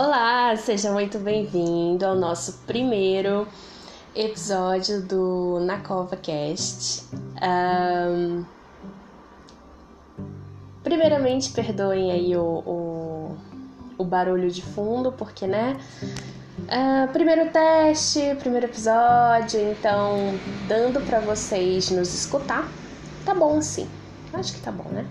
Olá, seja muito bem-vindo ao nosso primeiro episódio do Na Cova Cast. Um, primeiramente, perdoem aí o, o, o, barulho de fundo, porque, né? Uh, primeiro teste, primeiro episódio, então dando para vocês nos escutar, tá bom sim. Acho que tá bom, né?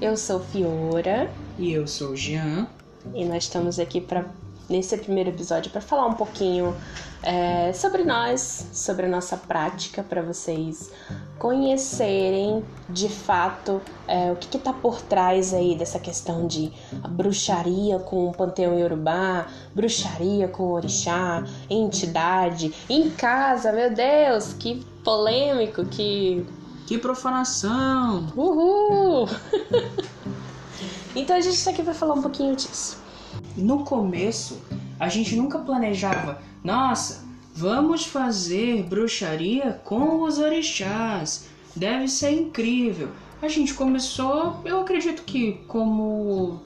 Eu sou Fiora. E eu sou Jean. E nós estamos aqui para nesse primeiro episódio para falar um pouquinho é, sobre nós, sobre a nossa prática, para vocês conhecerem de fato é, o que está por trás aí dessa questão de bruxaria com o panteão iorubá, bruxaria com o orixá, entidade, em casa, meu Deus, que polêmico, que... Que profanação! Uhul! então a gente está aqui para falar um pouquinho disso. No começo, a gente nunca planejava, nossa, vamos fazer bruxaria com os orixás, deve ser incrível. A gente começou, eu acredito que como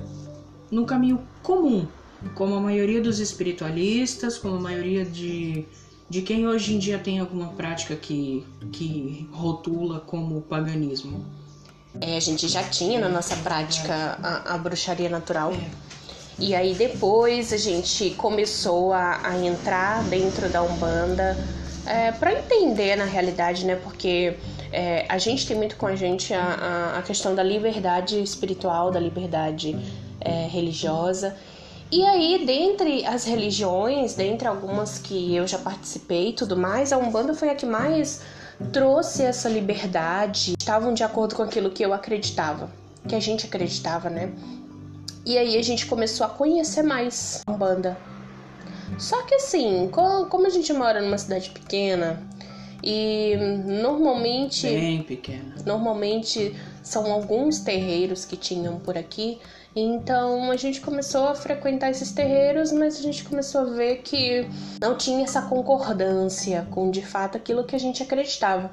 no caminho comum, como a maioria dos espiritualistas, como a maioria de, de quem hoje em dia tem alguma prática que, que rotula como paganismo. É, a gente já tinha na nossa prática a, a bruxaria natural. É e aí depois a gente começou a, a entrar dentro da Umbanda é, para entender na realidade, né? Porque é, a gente tem muito com a gente a, a, a questão da liberdade espiritual, da liberdade é, religiosa. E aí, dentre as religiões, dentre algumas que eu já participei e tudo mais, a Umbanda foi a que mais trouxe essa liberdade, estavam de acordo com aquilo que eu acreditava, que a gente acreditava, né? E aí a gente começou a conhecer mais a Umbanda. Só que assim, como a gente mora numa cidade pequena e normalmente. Bem pequena. Normalmente são alguns terreiros que tinham por aqui. Então a gente começou a frequentar esses terreiros, mas a gente começou a ver que não tinha essa concordância com de fato aquilo que a gente acreditava.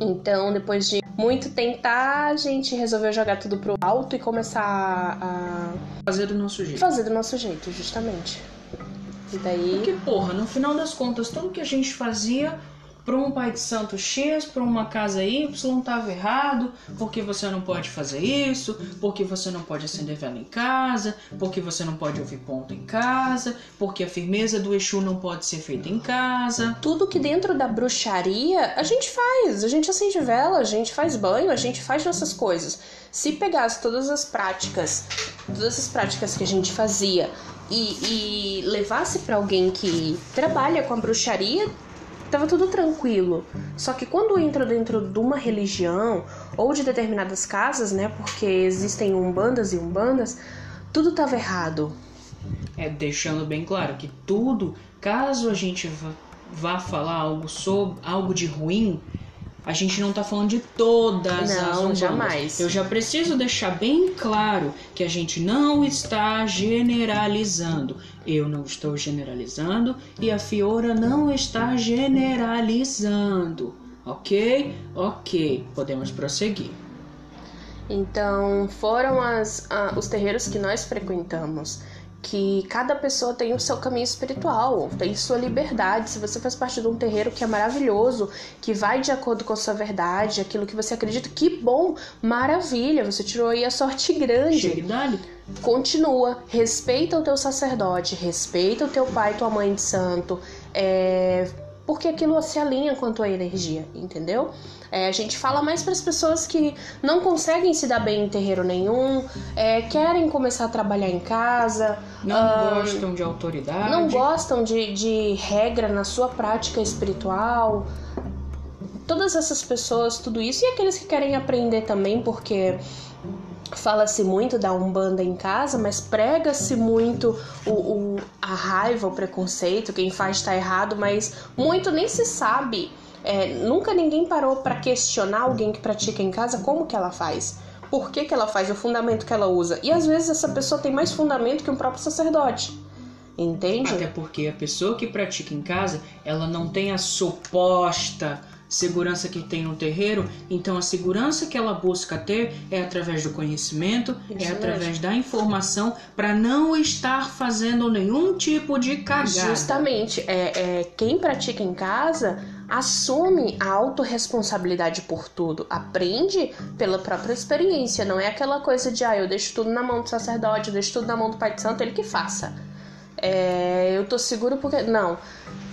Então, depois de muito tentar, a gente resolveu jogar tudo pro alto e começar a fazer do nosso jeito. Fazer do nosso jeito, justamente. E daí. Porque, porra, no final das contas, tudo que a gente fazia para um pai de santo X, para uma casa Y, estava errado, porque você não pode fazer isso, porque você não pode acender vela em casa, porque você não pode ouvir ponto em casa, porque a firmeza do Exu não pode ser feita em casa. Tudo que dentro da bruxaria a gente faz, a gente acende vela, a gente faz banho, a gente faz nossas coisas. Se pegasse todas as práticas, todas as práticas que a gente fazia e, e levasse para alguém que trabalha com a bruxaria, Tava tudo tranquilo. Só que quando entra dentro de uma religião ou de determinadas casas, né? Porque existem umbandas e umbandas, tudo tava errado. É, deixando bem claro que tudo, caso a gente vá, vá falar algo sobre algo de ruim, a gente não tá falando de todas não, as umbandas. jamais. Eu já preciso deixar bem claro que a gente não está generalizando. Eu não estou generalizando e a Fiora não está generalizando. Ok? Ok, podemos prosseguir. Então, foram as, os terreiros que nós frequentamos que cada pessoa tem o seu caminho espiritual, tem sua liberdade. Se você faz parte de um terreiro que é maravilhoso, que vai de acordo com a sua verdade, aquilo que você acredita, que bom, maravilha, você tirou aí a sorte grande. Continua, respeita o teu sacerdote, respeita o teu pai e tua mãe de santo, é, porque aquilo se alinha com a tua energia, entendeu? É, a gente fala mais para as pessoas que não conseguem se dar bem em terreiro nenhum, é, querem começar a trabalhar em casa. Não uh, gostam de autoridade. Não gostam de, de regra na sua prática espiritual. Todas essas pessoas, tudo isso. E aqueles que querem aprender também, porque fala-se muito da umbanda em casa, mas prega-se muito o, o, a raiva, o preconceito, quem faz está errado, mas muito nem se sabe é, nunca ninguém parou para questionar alguém que pratica em casa como que ela faz. Por que, que ela faz, o fundamento que ela usa. E às vezes essa pessoa tem mais fundamento que um próprio sacerdote. Entende? Até porque a pessoa que pratica em casa, ela não tem a suposta segurança que tem no terreiro, então a segurança que ela busca ter é através do conhecimento, é Isso é através da informação, para não estar fazendo nenhum tipo de cagada. Justamente, é, é quem pratica em casa assume a autorresponsabilidade por tudo, aprende pela própria experiência, não é aquela coisa de ah, eu deixo tudo na mão do sacerdote, eu deixo tudo na mão do Pai de Santo, ele que faça. É, eu tô seguro porque. Não.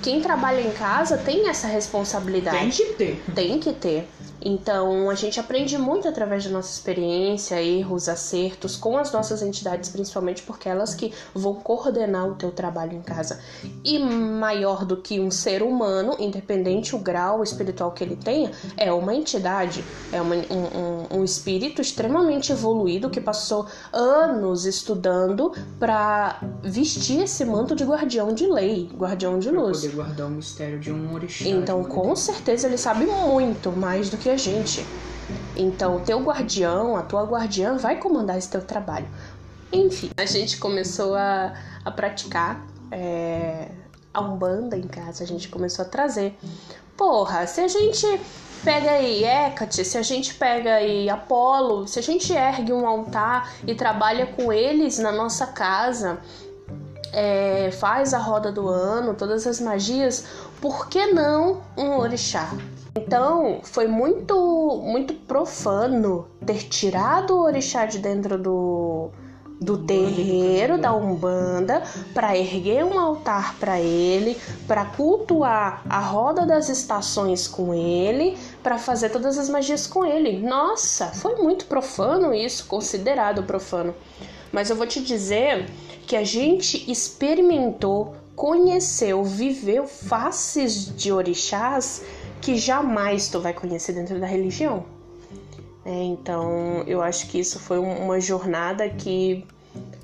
Quem trabalha em casa tem essa responsabilidade. Tem que ter. Tem que ter. Então, a gente aprende muito através da nossa experiência, erros, acertos, com as nossas entidades, principalmente porque elas que vão coordenar o teu trabalho em casa. E maior do que um ser humano, independente o grau espiritual que ele tenha, é uma entidade, é uma, um, um, um espírito extremamente evoluído que passou anos estudando para vestir esse manto de guardião de lei, guardião de luz. Pra poder guardar o mistério de um orixá. Então, com certeza, ele sabe muito mais do que gente. Então, o teu guardião, a tua guardiã vai comandar esse teu trabalho. Enfim, a gente começou a, a praticar é, a Umbanda em casa, a gente começou a trazer. Porra, se a gente pega aí Hecate, se a gente pega aí Apolo, se a gente ergue um altar e trabalha com eles na nossa casa, é, faz a roda do ano, todas as magias, por que não um orixá? Então, foi muito muito profano ter tirado o orixá de dentro do do terreiro da Umbanda para erguer um altar para ele, para cultuar a roda das estações com ele, para fazer todas as magias com ele. Nossa, foi muito profano isso, considerado profano. Mas eu vou te dizer que a gente experimentou, conheceu, viveu faces de orixás que jamais tu vai conhecer dentro da religião. É, então, eu acho que isso foi uma jornada que,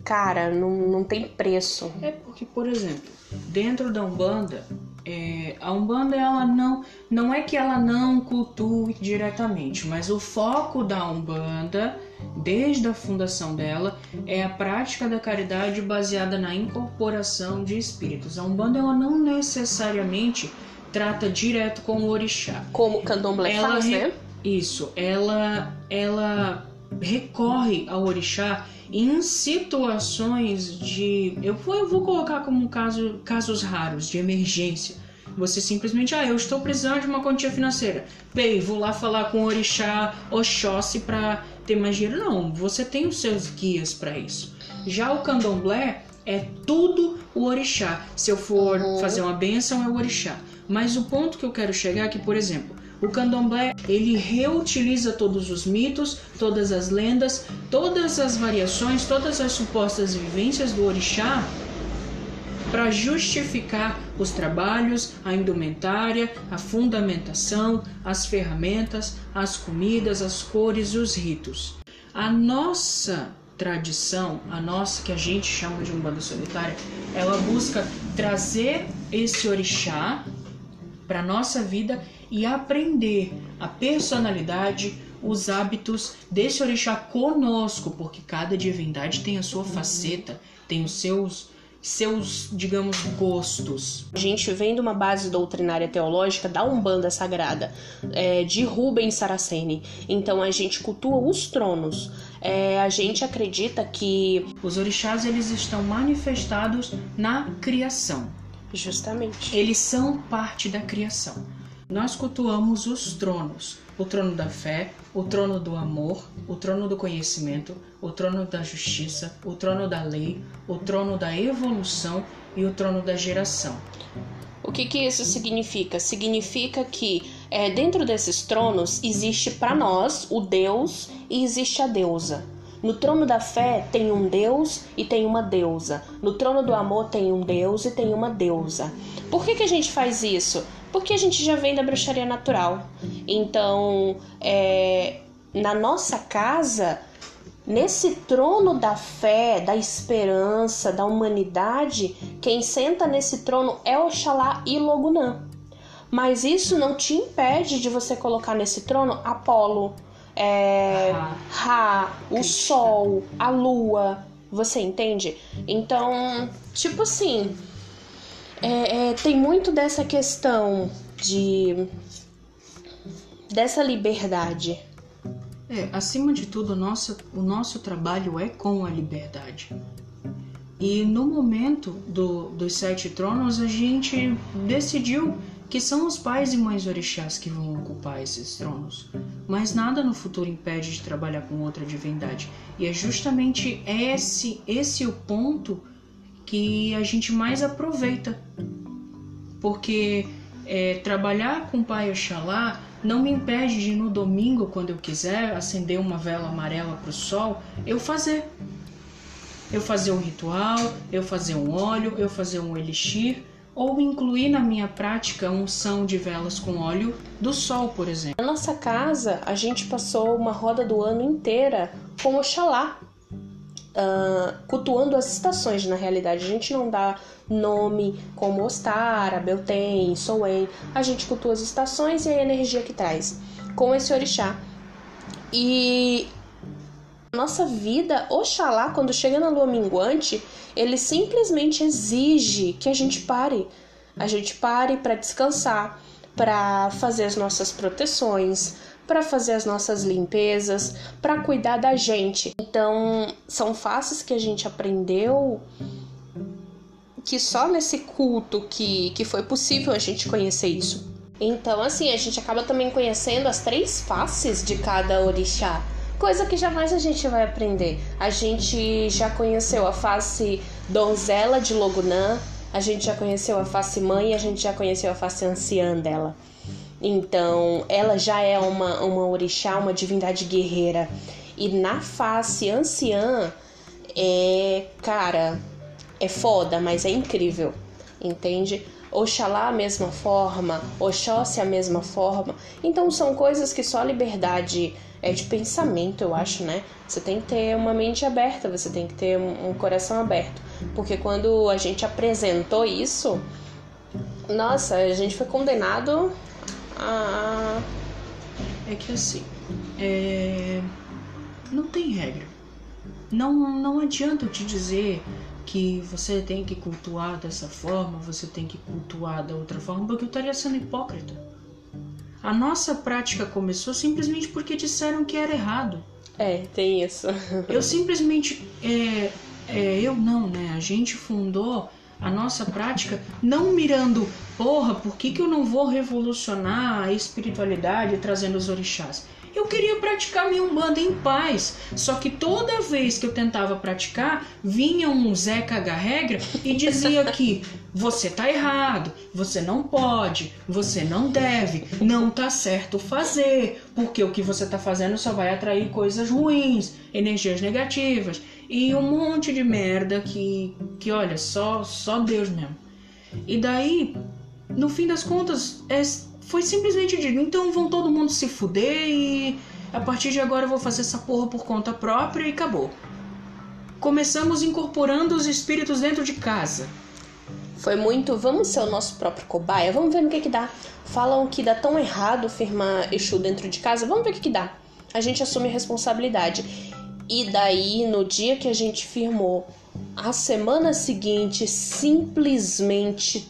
cara, não, não tem preço. É porque, por exemplo, dentro da Umbanda, é, a Umbanda ela não, não é que ela não cultue diretamente, mas o foco da Umbanda, desde a fundação dela, é a prática da caridade baseada na incorporação de espíritos. A Umbanda ela não necessariamente trata direto com o orixá. Como o candomblé ela faz, né? Isso, ela, ela recorre ao orixá em situações de. Eu vou, eu vou colocar como caso, casos raros, de emergência. Você simplesmente, ah, eu estou precisando de uma quantia financeira. Pei, vou lá falar com o orixá Oxóssi para ter mais dinheiro. Não, você tem os seus guias para isso. Já o candomblé é tudo o orixá. Se eu for uhum. fazer uma benção, é o orixá. Mas o ponto que eu quero chegar é que, por exemplo, o candomblé ele reutiliza todos os mitos, todas as lendas, todas as variações, todas as supostas vivências do orixá para justificar os trabalhos, a indumentária, a fundamentação, as ferramentas, as comidas, as cores os ritos. A nossa tradição, a nossa que a gente chama de umbanda solitária, ela busca trazer esse orixá para nossa vida e aprender a personalidade, os hábitos desse orixá conosco, porque cada divindade tem a sua faceta, tem os seus seus, digamos, gostos. A gente vem de uma base doutrinária teológica da Umbanda Sagrada, é, de Rubens Saraceni. Então a gente cultua os tronos. É, a gente acredita que os orixás eles estão manifestados na criação. Justamente. Eles são parte da criação. Nós cultuamos os tronos: o trono da fé, o trono do amor, o trono do conhecimento, o trono da justiça, o trono da lei, o trono da evolução e o trono da geração. O que, que isso significa? Significa que é, dentro desses tronos existe para nós o Deus e existe a deusa. No trono da fé tem um Deus e tem uma deusa. No trono do amor tem um Deus e tem uma deusa. Por que, que a gente faz isso? Porque a gente já vem da bruxaria natural. Então, é, na nossa casa, nesse trono da fé, da esperança, da humanidade, quem senta nesse trono é Oxalá e Logunã. Mas isso não te impede de você colocar nesse trono Apolo, é, Ra, o Sol, a Lua. Você entende? Então, tipo assim, é, é, tem muito dessa questão de dessa liberdade. É, acima de tudo, o nosso, o nosso trabalho é com a liberdade. E no momento do, dos sete tronos, a gente decidiu que são os pais e mães orixás que vão ocupar esses tronos. Mas nada no futuro impede de trabalhar com outra divindade. E é justamente esse, esse o ponto que a gente mais aproveita. Porque é, trabalhar com o Pai Oxalá não me impede de no domingo, quando eu quiser, acender uma vela amarela para o sol, eu fazer. Eu fazer um ritual, eu fazer um óleo, eu fazer um elixir, ou incluir na minha prática unção de velas com óleo do sol, por exemplo. Na nossa casa, a gente passou uma roda do ano inteira com Oxalá, uh, cultuando as estações. Na realidade, a gente não dá nome como Ostara, Beltem, Soen. A gente cultua as estações e a energia que traz com esse orixá. E nossa vida, Oxalá, quando chega na lua minguante, ele simplesmente exige que a gente pare. A gente pare para descansar, para fazer as nossas proteções, para fazer as nossas limpezas, para cuidar da gente. Então, são faces que a gente aprendeu que só nesse culto que, que foi possível a gente conhecer isso. Então, assim, a gente acaba também conhecendo as três faces de cada orixá coisa que jamais a gente vai aprender. A gente já conheceu a face donzela de Logunã, a gente já conheceu a face mãe, a gente já conheceu a face anciã dela. Então, ela já é uma, uma orixá, uma divindade guerreira. E na face anciã, é, cara, é foda, mas é incrível, entende? Oxalá a mesma forma, Oxóssi a mesma forma. Então são coisas que só a liberdade é de pensamento, eu acho, né? Você tem que ter uma mente aberta, você tem que ter um coração aberto. Porque quando a gente apresentou isso, nossa, a gente foi condenado a. É que assim, é... não tem regra. Não, não adianta eu te dizer que você tem que cultuar dessa forma, você tem que cultuar da outra forma, porque eu estaria sendo hipócrita. A nossa prática começou simplesmente porque disseram que era errado. É, tem isso. eu simplesmente. É, é, eu não, né? A gente fundou a nossa prática não mirando, porra, por que, que eu não vou revolucionar a espiritualidade trazendo os orixás? Eu queria praticar minha Umbanda em paz. Só que toda vez que eu tentava praticar, vinha um Zé caga-regra e dizia que você tá errado, você não pode, você não deve, não tá certo fazer, porque o que você tá fazendo só vai atrair coisas ruins, energias negativas e um monte de merda que, que olha, só, só Deus mesmo. E daí, no fim das contas, é foi simplesmente dito, então vão todo mundo se fuder e a partir de agora eu vou fazer essa porra por conta própria e acabou. Começamos incorporando os espíritos dentro de casa. Foi muito, vamos ser o nosso próprio cobaia, vamos ver no que que dá. Falam que dá tão errado firmar Exu dentro de casa, vamos ver o que que dá. A gente assume a responsabilidade. E daí, no dia que a gente firmou, a semana seguinte, simplesmente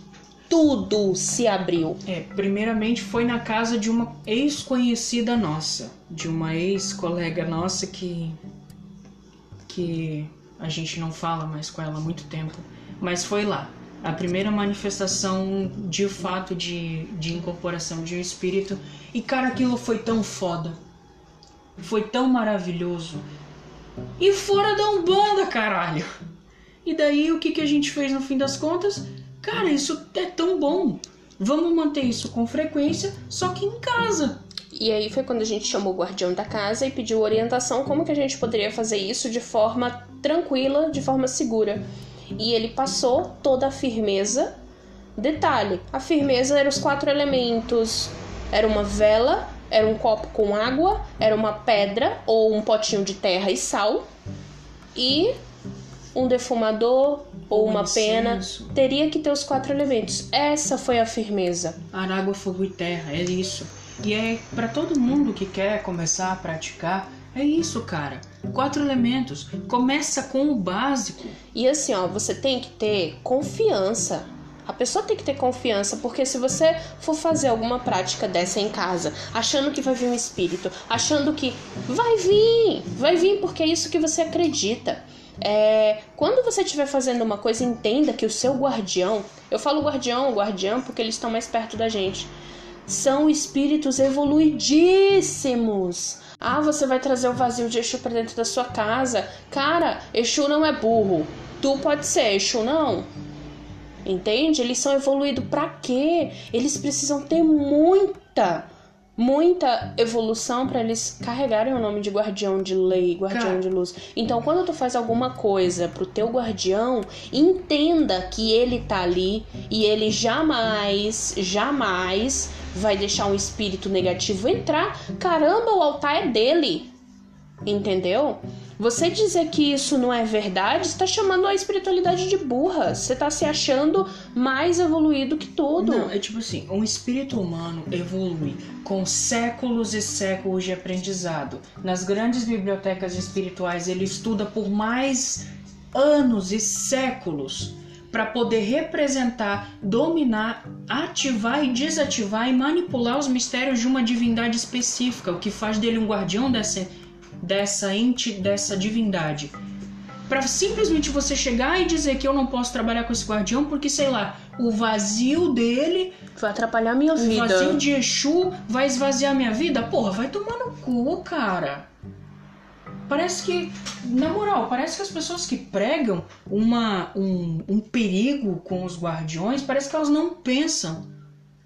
tudo se abriu. É, primeiramente foi na casa de uma ex-conhecida nossa, de uma ex-colega nossa que que a gente não fala mais com ela há muito tempo, mas foi lá. A primeira manifestação de fato de, de incorporação de um espírito. E cara, aquilo foi tão foda. Foi tão maravilhoso. E fora da Umbanda, caralho! E daí o que, que a gente fez no fim das contas? Cara, isso é tão bom. Vamos manter isso com frequência, só que em casa. E aí foi quando a gente chamou o guardião da casa e pediu orientação como que a gente poderia fazer isso de forma tranquila, de forma segura. E ele passou toda a firmeza. Detalhe, a firmeza era os quatro elementos. Era uma vela, era um copo com água, era uma pedra ou um potinho de terra e sal e um defumador ou uma pena, teria que ter os quatro elementos. Essa foi a firmeza. Ar, água, fogo e terra, é isso. E é para todo mundo que quer começar a praticar, é isso, cara. Quatro elementos. Começa com o básico. E assim, ó, você tem que ter confiança. A pessoa tem que ter confiança, porque se você for fazer alguma prática dessa em casa, achando que vai vir um espírito, achando que vai vir, vai vir porque é isso que você acredita. É, quando você estiver fazendo uma coisa, entenda que o seu guardião, eu falo guardião ou guardiã porque eles estão mais perto da gente, são espíritos evoluidíssimos. Ah, você vai trazer o vazio de Exu para dentro da sua casa. Cara, Exu não é burro. Tu pode ser, Exu não. Entende? Eles são evoluídos para quê? Eles precisam ter muita, muita evolução para eles carregarem o nome de guardião de lei, guardião Cara. de luz. Então, quando tu faz alguma coisa pro teu guardião, entenda que ele tá ali e ele jamais, jamais vai deixar um espírito negativo entrar. Caramba, o altar é dele. Entendeu? Você dizer que isso não é verdade, você tá chamando a espiritualidade de burra. Você tá se achando mais evoluído que tudo. Não, é tipo assim, um espírito humano evolui com séculos e séculos de aprendizado. Nas grandes bibliotecas espirituais, ele estuda por mais anos e séculos para poder representar, dominar, ativar e desativar e manipular os mistérios de uma divindade específica, o que faz dele um guardião dessa dessa ente, dessa divindade. Pra simplesmente você chegar e dizer que eu não posso trabalhar com esse guardião porque sei lá, o vazio dele Vai atrapalhar a minha o vida. vazio de Exu vai esvaziar minha vida? Porra, vai tomar no cu, cara. Parece que, na moral, parece que as pessoas que pregam uma, um, um perigo com os guardiões, parece que elas não pensam.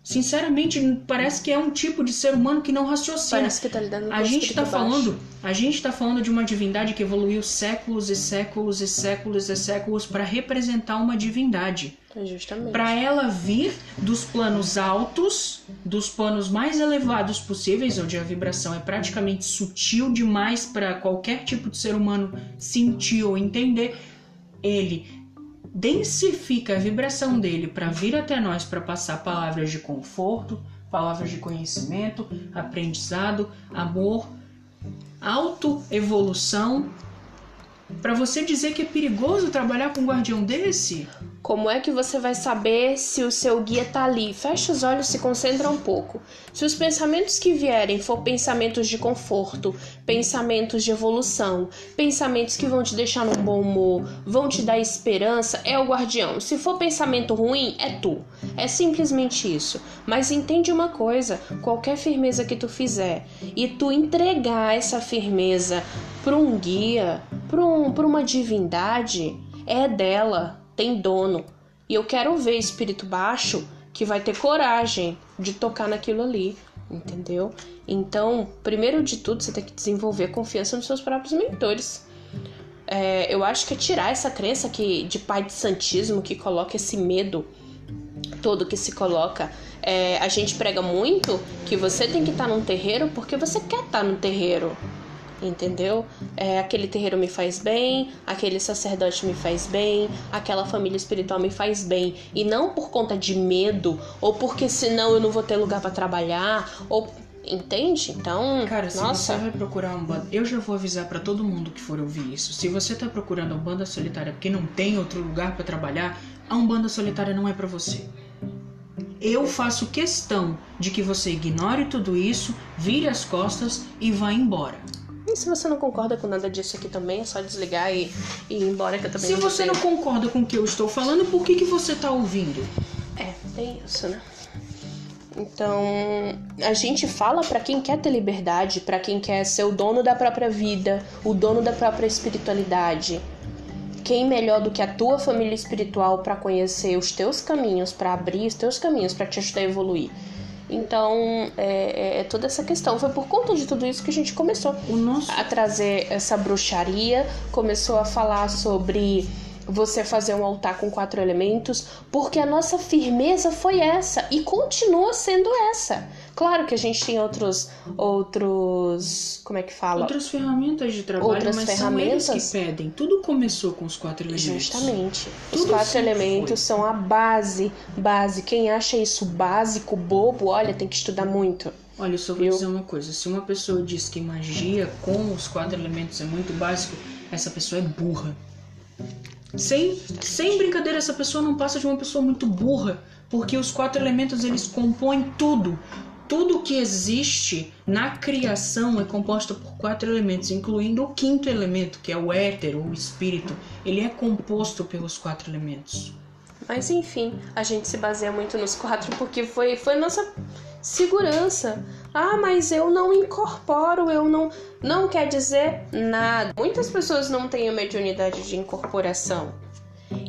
Sinceramente, parece que é um tipo de ser humano que não raciocina. Parece que tá lidando com A gente tá baixo. falando, a gente tá falando de uma divindade que evoluiu séculos e séculos e séculos e séculos para representar uma divindade. Justamente. Para ela vir dos planos altos, dos planos mais elevados possíveis, onde a vibração é praticamente sutil demais para qualquer tipo de ser humano sentir ou entender, ele densifica a vibração dele para vir até nós para passar palavras de conforto, palavras de conhecimento, aprendizado, amor, autoevolução. Para você dizer que é perigoso trabalhar com um guardião desse? Como é que você vai saber se o seu guia tá ali? Fecha os olhos, se concentra um pouco. Se os pensamentos que vierem for pensamentos de conforto, pensamentos de evolução, pensamentos que vão te deixar num bom humor, vão te dar esperança, é o guardião. Se for pensamento ruim, é tu. É simplesmente isso. Mas entende uma coisa: qualquer firmeza que tu fizer e tu entregar essa firmeza para um guia, para um, uma divindade, é dela tem dono. E eu quero ver espírito baixo que vai ter coragem de tocar naquilo ali, entendeu? Então, primeiro de tudo, você tem que desenvolver confiança nos seus próprios mentores. É, eu acho que é tirar essa crença que, de pai de santismo que coloca esse medo todo que se coloca. É, a gente prega muito que você tem que estar num terreiro porque você quer estar no terreiro entendeu? É, aquele terreiro me faz bem, aquele sacerdote me faz bem, aquela família espiritual me faz bem, e não por conta de medo ou porque senão eu não vou ter lugar para trabalhar ou entende? Então, Cara, se nossa, você vai procurar um banda, eu já vou avisar pra todo mundo que for ouvir isso. Se você tá procurando uma banda solitária porque não tem outro lugar pra trabalhar, a Umbanda solitária não é pra você. Eu faço questão de que você ignore tudo isso, vire as costas e vá embora. e se você não concorda com nada disso aqui também, é só desligar e, e ir embora que eu também Se não você não concorda com o que eu estou falando, por que, que você tá ouvindo? É, tem isso, né? Então, a gente fala pra quem quer ter liberdade, pra quem quer ser o dono da própria vida, o dono da própria espiritualidade. Quem melhor do que a tua família espiritual pra conhecer os teus caminhos, pra abrir os teus caminhos, pra te ajudar a evoluir? Então, é, é- é toda essa questão. Foi por conta de tudo isso que a gente começou a trazer essa bruxaria, começou a falar sobre você fazer um altar com quatro elementos, porque a nossa firmeza foi essa e continua sendo essa. Claro que a gente tem outros outros, como é que fala? outras ferramentas de trabalho, Outras mas são eles ferramentas? que pedem. Tudo começou com os quatro elementos. Justamente. Os Tudo quatro sempre elementos foi. são a base, base. Quem acha isso básico, bobo, olha, tem que estudar muito. Olha, eu só vou Viu? dizer uma coisa. Se uma pessoa diz que magia com os quatro elementos é muito básico, essa pessoa é burra. Sem, sem brincadeira, essa pessoa não passa de uma pessoa muito burra, porque os quatro elementos eles compõem tudo. Tudo que existe na criação é composto por quatro elementos, incluindo o quinto elemento, que é o éter, o espírito. Ele é composto pelos quatro elementos. Mas enfim, a gente se baseia muito nos quatro porque foi, foi nossa segurança. Ah, mas eu não incorporo, eu não. Não quer dizer nada. Muitas pessoas não têm a mediunidade de incorporação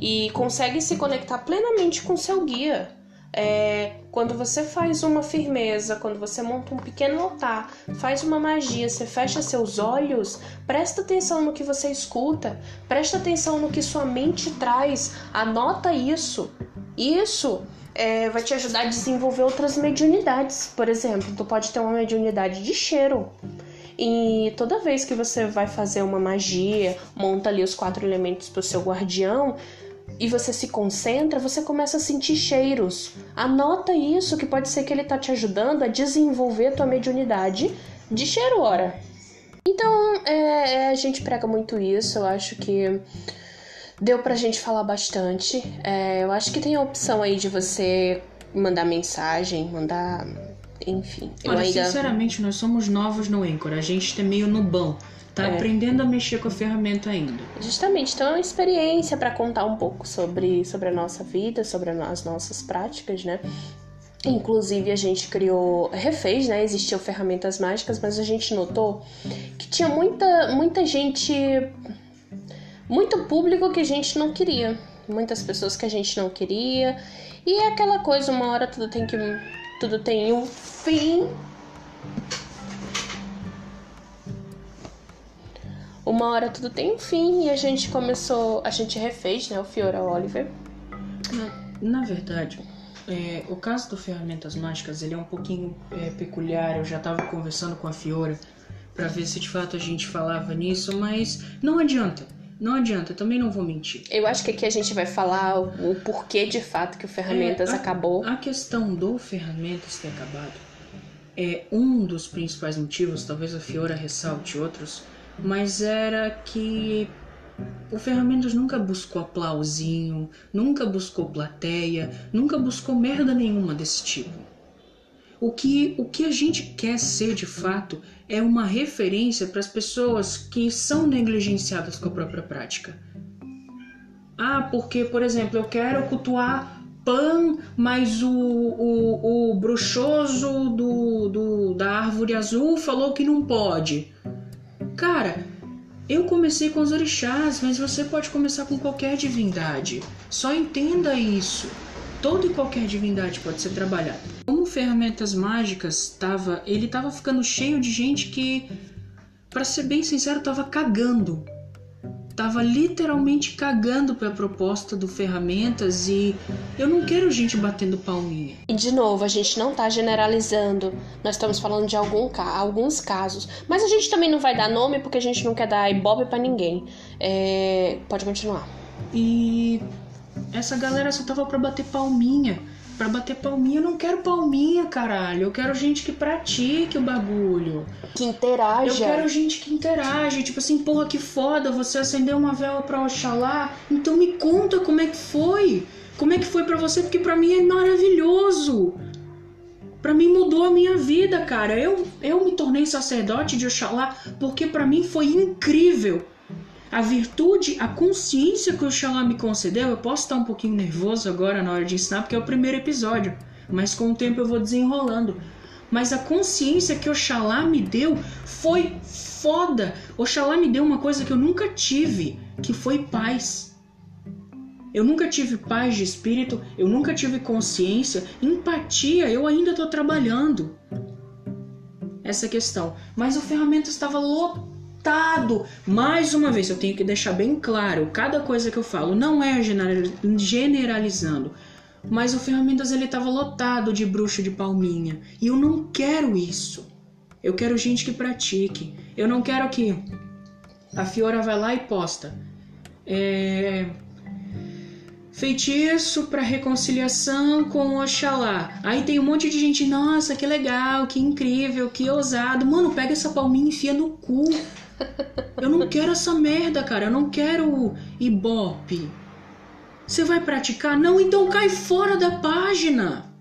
e conseguem se conectar plenamente com seu guia. É, quando você faz uma firmeza, quando você monta um pequeno altar, faz uma magia, você fecha seus olhos, presta atenção no que você escuta, presta atenção no que sua mente traz, anota isso. Isso é, vai te ajudar a desenvolver outras mediunidades. Por exemplo, tu pode ter uma mediunidade de cheiro. E toda vez que você vai fazer uma magia, monta ali os quatro elementos para o seu guardião e você se concentra, você começa a sentir cheiros. Anota isso, que pode ser que ele tá te ajudando a desenvolver tua mediunidade de cheiro, ora. Então, é, é a gente prega muito isso, eu acho que Deu pra gente falar bastante. É, eu acho que tem a opção aí de você mandar mensagem, mandar. Enfim. Olha, ainda... sinceramente, nós somos novos no Anchor. A gente tá meio nubão. Tá é. aprendendo a mexer com a ferramenta ainda. Justamente, então é uma experiência para contar um pouco sobre, sobre a nossa vida, sobre as nossas práticas, né? Inclusive a gente criou, refez, né? Existiam ferramentas mágicas, mas a gente notou que tinha muita, muita gente muito público que a gente não queria, muitas pessoas que a gente não queria. E é aquela coisa, uma hora tudo tem que tudo tem um fim. Uma hora tudo tem um fim e a gente começou, a gente refez, né, o Fiora Oliver. Na, na verdade, é, o caso do Ferramentas Mágicas ele é um pouquinho é, peculiar. Eu já estava conversando com a Fiora para ver se de fato a gente falava nisso, mas não adianta. Não adianta, eu também não vou mentir. Eu acho que aqui a gente vai falar o porquê de fato que o Ferramentas é, a, acabou. A questão do Ferramentas ter acabado é um dos principais motivos, talvez a Fiora ressalte outros, mas era que o Ferramentas nunca buscou aplausinho, nunca buscou plateia, nunca buscou merda nenhuma desse tipo. O que, o que a gente quer ser de fato é uma referência para as pessoas que são negligenciadas com a própria prática. Ah, porque, por exemplo, eu quero cultuar Pan, mas o, o, o bruxoso do, do, da árvore azul falou que não pode. Cara, eu comecei com os orixás, mas você pode começar com qualquer divindade. Só entenda isso. Toda e qualquer divindade pode ser trabalhada. Como ferramentas mágicas, tava, ele tava ficando cheio de gente que, para ser bem sincero, tava cagando. Tava literalmente cagando pra proposta do ferramentas e eu não quero gente batendo palminha. E de novo, a gente não tá generalizando. Nós estamos falando de algum, alguns casos. Mas a gente também não vai dar nome porque a gente não quer dar ibope para ninguém. É... Pode continuar. E essa galera só tava pra bater palminha. Pra bater palminha, eu não quero palminha, caralho. Eu quero gente que pratique o bagulho. Que interaja. Eu quero gente que interage. Tipo assim, porra, que foda, você acendeu uma vela pra Oxalá. Então me conta como é que foi. Como é que foi para você? Porque para mim é maravilhoso. Para mim mudou a minha vida, cara. Eu, eu me tornei sacerdote de Oxalá porque para mim foi incrível a virtude, a consciência que o Xalá me concedeu, eu posso estar um pouquinho nervoso agora na hora de ensinar, porque é o primeiro episódio, mas com o tempo eu vou desenrolando. Mas a consciência que Oxalá me deu foi foda. Oxalá me deu uma coisa que eu nunca tive, que foi paz. Eu nunca tive paz de espírito, eu nunca tive consciência, empatia, eu ainda estou trabalhando. Essa questão. Mas o ferramenta estava lotado lotado. Mais uma vez, eu tenho que deixar bem claro, cada coisa que eu falo não é generalizando, mas o Ferramentas ele estava lotado de bruxo de palminha, e eu não quero isso. Eu quero gente que pratique. Eu não quero que a Fiora vai lá e posta. É... feitiço para reconciliação com Oxalá. Aí tem um monte de gente, nossa, que legal, que incrível, que ousado. Mano, pega essa palminha e enfia no cu. Eu não quero essa merda, cara. Eu não quero ibope. Você vai praticar? Não, então cai fora da página.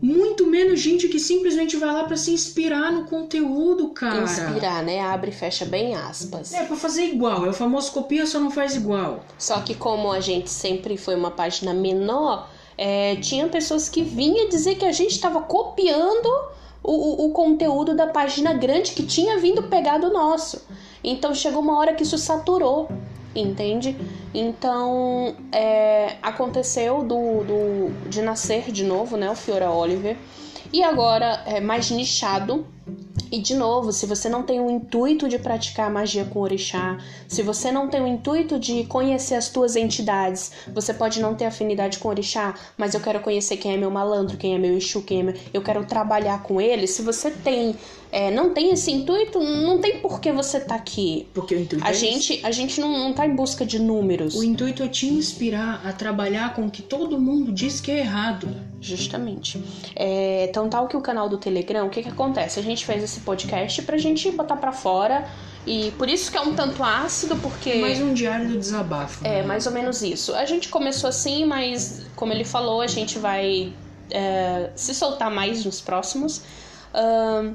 Muito menos gente que simplesmente vai lá para se inspirar no conteúdo, cara. Inspirar, né? Abre e fecha bem aspas. É, pra fazer igual. É o famoso copia, só não faz igual. Só que como a gente sempre foi uma página menor, é, tinha pessoas que vinham dizer que a gente estava copiando o, o, conteúdo da página grande que tinha vindo pegar do nosso. Então chegou uma hora que isso saturou entende? Então é, aconteceu do, do, de nascer de novo, né, o Fiora Oliver, e agora é mais nichado e de novo, se você não tem o intuito de praticar magia com orixá, se você não tem o intuito de conhecer as tuas entidades, você pode não ter afinidade com orixá, mas eu quero conhecer quem é meu malandro, quem é meu Exu, quem é meu... eu quero trabalhar com ele. Se você tem, é, não tem esse intuito, não tem por que você tá aqui. Porque o intuito a é gente, a gente não, não tá em busca de números. O intuito é te inspirar a trabalhar com o que todo mundo diz que é errado. Justamente. É, então tal que o canal do Telegram, o que que acontece? A gente fez esse podcast pra gente botar pra fora. E por isso que é um tanto ácido, porque. Mais um diário do desabafo. É, né? mais ou menos isso. A gente começou assim, mas como ele falou, a gente vai é, se soltar mais nos próximos. Ahn,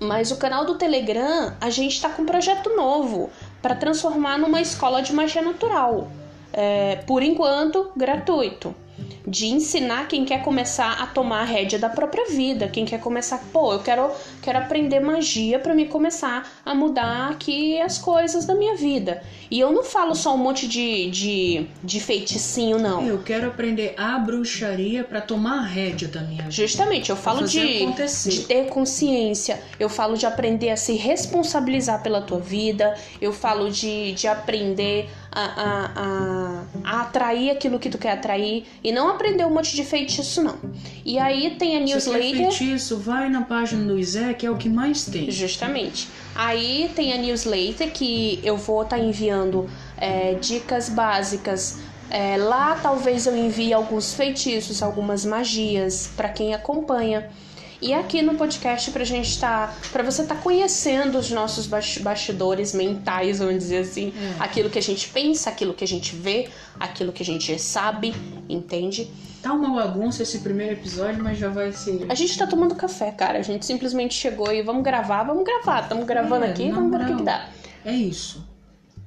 mas o canal do Telegram, a gente tá com um projeto novo para transformar numa escola de magia natural. É, por enquanto, gratuito de ensinar quem quer começar a tomar a rédea da própria vida, quem quer começar, pô, eu quero, quero aprender magia para me começar a mudar aqui as coisas da minha vida. E eu não falo só um monte de, de, de feiticinho, não. Eu quero aprender a bruxaria para tomar a rédea da minha vida. Justamente, eu falo de, acontecer. de ter consciência, eu falo de aprender a se responsabilizar pela tua vida, eu falo de, de aprender a, a, a, a atrair aquilo que tu quer atrair e não aprender um monte de feitiço, não. E aí tem a Se quer newsletter. feitiço, vai na página do Isé, que é o que mais tem. Justamente. Aí tem a newsletter que eu vou estar enviando é, dicas básicas. É, lá talvez eu envie alguns feitiços, algumas magias para quem acompanha. E aqui no podcast pra gente estar. pra você estar conhecendo os nossos bas- bastidores mentais, vamos dizer assim. É. Aquilo que a gente pensa, aquilo que a gente vê, aquilo que a gente sabe, entende? Tá uma bagunça esse primeiro episódio, mas já vai ser. A gente tá tomando café, cara. A gente simplesmente chegou e vamos gravar, vamos gravar. Estamos gravando É, aqui, vamos ver o que, que dá. É isso.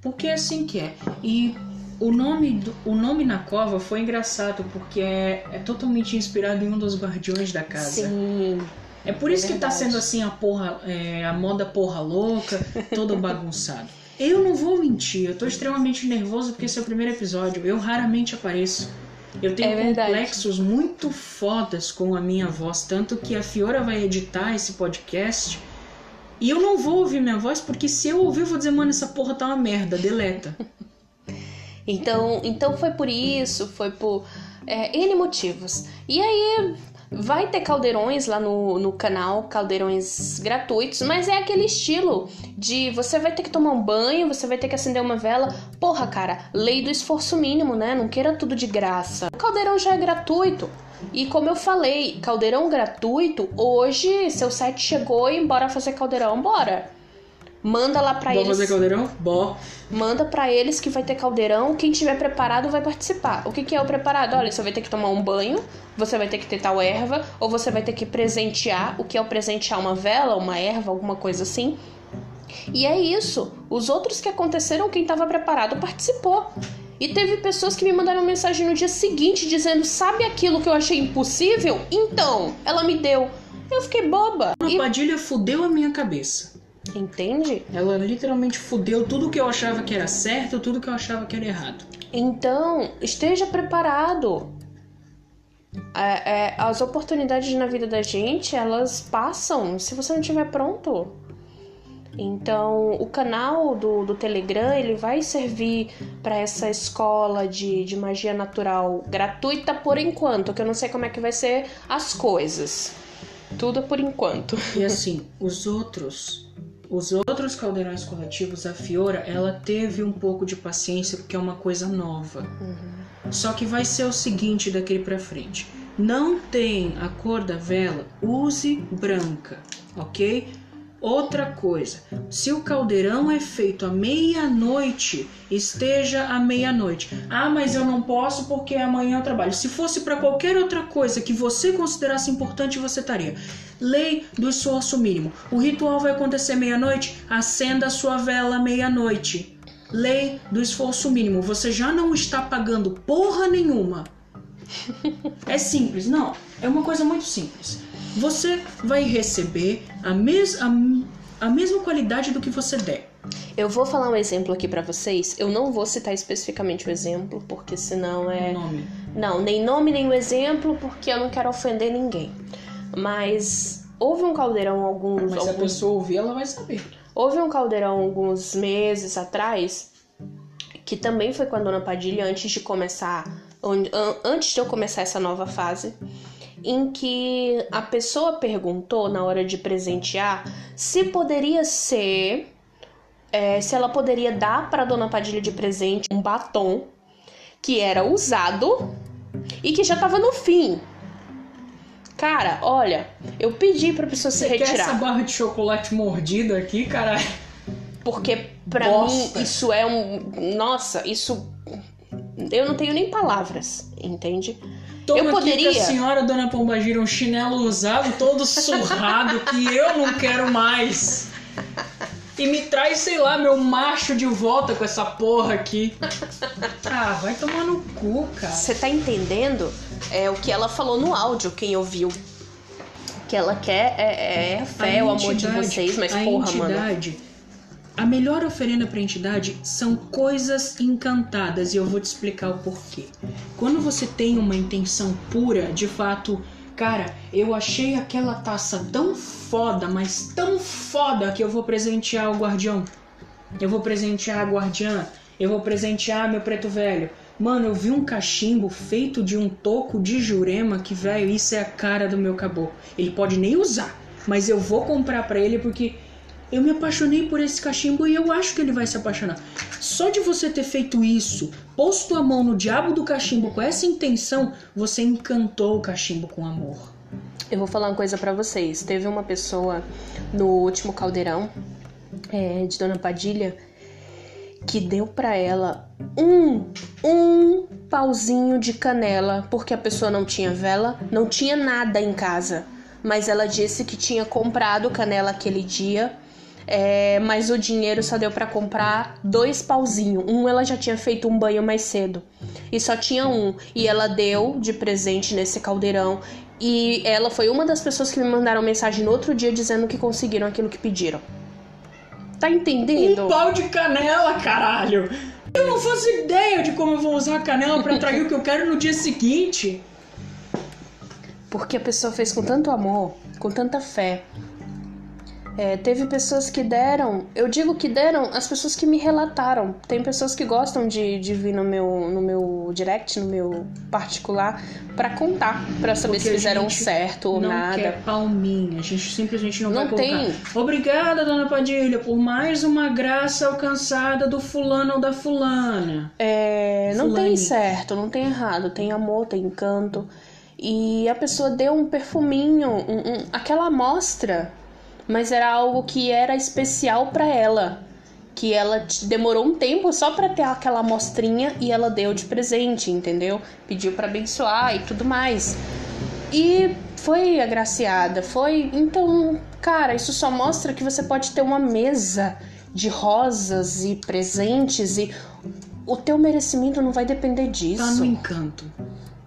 Porque é assim que é. E o nome, do- o nome na cova foi engraçado, porque é, é totalmente inspirado em um dos guardiões da casa. Sim. É por isso que tá sendo assim a porra, é, a moda porra louca, todo bagunçado. Eu não vou mentir, eu tô extremamente nervoso porque esse é o primeiro episódio. Eu raramente apareço. Eu tenho É complexos muito fodas com a minha voz, tanto que a Fiora vai editar esse podcast. E eu não vou ouvir minha voz, porque se eu ouvir, eu vou dizer, mano, essa porra tá uma merda, deleta. Então, então foi por isso, foi por é, N motivos. E aí vai ter caldeirões lá no, no canal, caldeirões gratuitos, mas é aquele estilo de você vai ter que tomar um banho, você vai ter que acender uma vela. Porra, cara, lei do esforço mínimo, né? Não queira tudo de graça. O caldeirão já é gratuito. E como eu falei, caldeirão gratuito, hoje seu site chegou e bora fazer caldeirão, bora. Manda lá pra eles. fazer caldeirão? Bó. Manda pra eles que vai ter caldeirão. Quem tiver preparado vai participar. O que, que é o preparado? Olha, você vai ter que tomar um banho, você vai ter que ter tal erva, ou você vai ter que presentear. O que é o presentear? Uma vela, uma erva, alguma coisa assim. E é isso. Os outros que aconteceram, quem tava preparado participou. E teve pessoas que me mandaram mensagem no dia seguinte dizendo: Sabe aquilo que eu achei impossível? Então, ela me deu. Eu fiquei boba. A E- Padilha fudeu a minha cabeça. Entende? Ela literalmente fudeu tudo que eu achava que era certo, tudo que eu achava que era errado. Então, esteja preparado. É, é, as oportunidades na vida da gente, elas passam se você não estiver pronto. Então, o canal do, do Telegram, ele vai servir para essa escola de, de magia natural gratuita por enquanto, que eu não sei como é que vai ser as coisas. Tudo por enquanto. E assim, os outros, os outros caldeirões coletivos, a Fiora, ela teve um pouco de paciência porque é uma coisa nova. Só que vai ser o seguinte daqui pra frente. Não tem a cor da vela, use branca, ok? Outra coisa, se o caldeirão é feito à meia-noite, esteja à meia-noite. Ah, mas eu não posso porque amanhã eu trabalho. Se fosse para qualquer outra coisa que você considerasse importante, você estaria. Lei do esforço mínimo. O ritual vai acontecer meia-noite, acenda a sua vela meia-noite. Lei do esforço mínimo. Você já não está pagando porra nenhuma. É simples, não. É uma coisa muito simples você vai receber a, mes a, a mesma qualidade do que você der. Eu vou falar um exemplo aqui para vocês. Eu não vou citar especificamente o exemplo, porque senão é. Nome. Não, nem nome nem o exemplo, porque eu não quero ofender ninguém. Mas houve um caldeirão alguns. Mas alguns... se a pessoa ouvir, ela vai saber. Houve um caldeirão alguns meses atrás, que também foi com a dona Padilha antes de começar. Antes de eu começar essa nova fase em que a pessoa perguntou na hora de presentear se poderia ser, é, se ela poderia dar para Dona Padilha de presente um batom que era usado e que já estava no fim. Cara, olha, eu pedi pra pessoa Você se retirar. Quer essa barra de chocolate mordida aqui, caralho? Porque pra Bosta. mim isso é um. Nossa, isso. Eu não tenho nem palavras, entende? Toma eu poderia. Aqui a senhora Dona Pombagira um chinelo usado, todo surrado, que eu não quero mais. E me traz, sei lá, meu macho de volta com essa porra aqui. Ah, vai tomar no cu, cara. Você tá entendendo? É o que ela falou no áudio, quem ouviu. Que ela quer é, é a fé, a o amor de vocês, mas porra, entidade, mano a melhor oferenda para a entidade são coisas encantadas e eu vou te explicar o porquê. Quando você tem uma intenção pura, de fato, cara, eu achei aquela taça tão foda, mas tão foda que eu vou presentear o guardião. Eu vou presentear a guardiã, eu vou presentear meu preto velho. Mano, eu vi um cachimbo feito de um toco de jurema que, velho, isso é a cara do meu caboclo. Ele pode nem usar, mas eu vou comprar para ele porque eu me apaixonei por esse cachimbo e eu acho que ele vai se apaixonar. Só de você ter feito isso, posto a mão no diabo do cachimbo com essa intenção, você encantou o cachimbo com amor. Eu vou falar uma coisa para vocês. Teve uma pessoa no último caldeirão é, de Dona Padilha que deu para ela um um pauzinho de canela porque a pessoa não tinha vela, não tinha nada em casa, mas ela disse que tinha comprado canela aquele dia é, mas o dinheiro só deu para comprar dois pauzinhos. Um ela já tinha feito um banho mais cedo e só tinha um. E ela deu de presente nesse caldeirão. E ela foi uma das pessoas que me mandaram mensagem no outro dia dizendo que conseguiram aquilo que pediram. Tá entendendo? Um pau de canela, caralho! Eu não faço ideia de como eu vou usar a canela para atrair o que eu quero no dia seguinte. Porque a pessoa fez com tanto amor, com tanta fé, é, teve pessoas que deram, eu digo que deram as pessoas que me relataram. Tem pessoas que gostam de, de vir no meu, no meu direct, no meu particular, para contar, para saber Porque se fizeram certo ou não nada. Quer palminha, a gente simplesmente não, não vai tem. Colocar. Obrigada, dona Padilha, por mais uma graça alcançada do fulano ou da fulana. É, não tem certo, não tem errado, tem amor, tem encanto. E a pessoa deu um perfuminho, um, um, aquela amostra mas era algo que era especial para ela, que ela demorou um tempo só para ter aquela amostrinha e ela deu de presente, entendeu? Pediu para abençoar e tudo mais. E foi agraciada, foi. Então, cara, isso só mostra que você pode ter uma mesa de rosas e presentes e o teu merecimento não vai depender disso. Tá no encanto.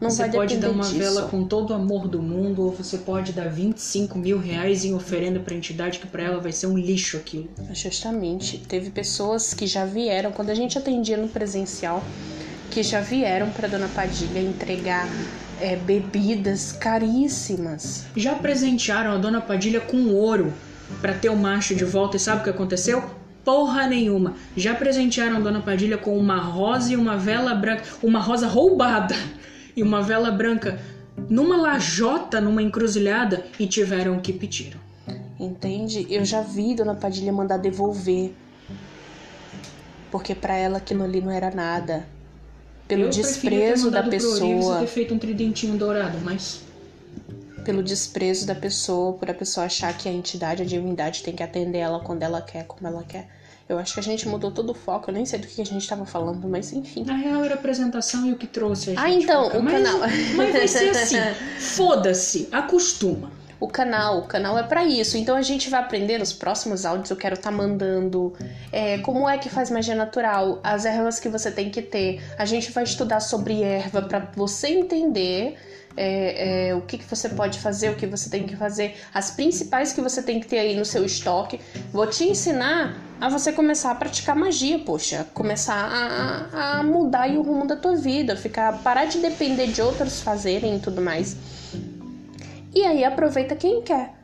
Não você pode dar uma disso. vela com todo o amor do mundo, ou você pode dar 25 mil reais em oferenda pra entidade, que para ela vai ser um lixo aquilo. Justamente. Teve pessoas que já vieram, quando a gente atendia no presencial, que já vieram para Dona Padilha entregar é, bebidas caríssimas. Já presentearam a Dona Padilha com ouro para ter o macho de volta e sabe o que aconteceu? Porra nenhuma. Já presentearam a Dona Padilha com uma rosa e uma vela branca, uma rosa roubada e uma vela branca numa lajota, numa encruzilhada e tiveram o que pediram. Entende? Eu já vi Dona Padilha mandar devolver. Porque para ela aquilo ali não era nada. pelo Eu desprezo da pessoa. e ter feito um tridentinho dourado, mas pelo desprezo da pessoa, por a pessoa achar que a entidade, a divindade tem que atender ela quando ela quer, como ela quer. Eu acho que a gente mudou todo o foco, eu nem sei do que a gente tava falando, mas enfim. na real era a apresentação e o que trouxe a gente. Ah, então, o mas, canal. Mas vai ser assim. Foda-se, acostuma. O canal, o canal é pra isso. Então a gente vai aprender nos próximos áudios. Eu quero estar mandando é, como é que faz magia natural, as ervas que você tem que ter. A gente vai estudar sobre erva pra você entender é, é, o que, que você pode fazer, o que você tem que fazer, as principais que você tem que ter aí no seu estoque. Vou te ensinar a você começar a praticar magia, poxa, começar a, a- mudar o rumo da tua vida, ficar parar de depender de outros fazerem e tudo mais. E aí aproveita quem quer.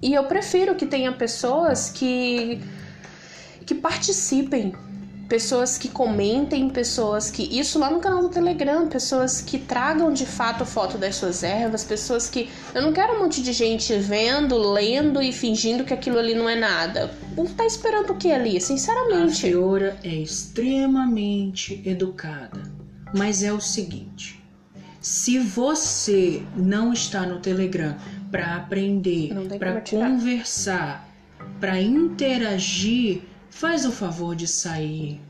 E eu prefiro que tenha pessoas que que participem, pessoas que comentem, pessoas que isso lá no canal do Telegram, pessoas que tragam de fato foto das suas ervas, pessoas que eu não quero um monte de gente vendo, lendo e fingindo que aquilo ali não é nada. Não tá esperando o que ali, A sinceramente. Fiora é extremamente educada. Mas é o seguinte: se você não está no Telegram para aprender, para conversar, para interagir, faz o favor de sair.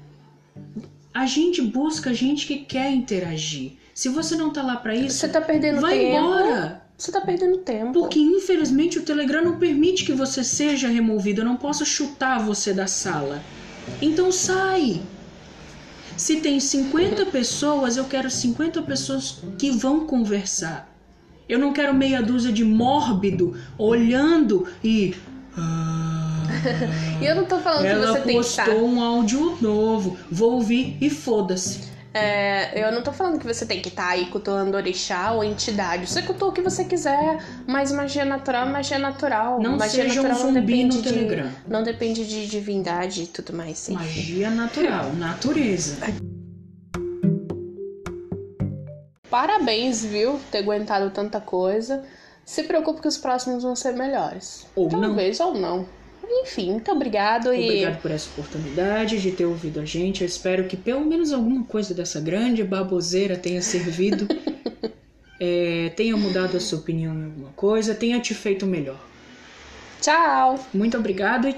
A gente busca gente que quer interagir. Se você não tá lá para isso, Você tá perdendo vai tempo. embora. Você tá perdendo tempo. Porque infelizmente o Telegram não permite que você seja removido. Eu não posso chutar você da sala. Então sai. Se tem 50 pessoas, eu quero 50 pessoas que vão conversar. Eu não quero meia dúzia de mórbido olhando e. "Ah, E eu não tô falando que ela você tem que estar. postou um áudio novo. Vou ouvir e foda-se. É, eu não tô falando que você tem que estar aí cultuando orixá ou entidade. Você cultua o que você quiser, mas magia natural é magia natural. Não magia seja um natural não zumbi no depende de, Telegram. Não depende de divindade e tudo mais. sim. Magia natural, natureza. Parabéns, viu? Ter aguentado tanta coisa. Se preocupe que os próximos vão ser melhores. Ou não. Talvez ou não. Enfim, muito obrigado e. Obrigado por essa oportunidade de ter ouvido a gente. Eu espero que pelo menos alguma coisa dessa grande baboseira tenha servido, é, tenha mudado a sua opinião em alguma coisa, tenha te feito melhor. Tchau! Muito obrigado e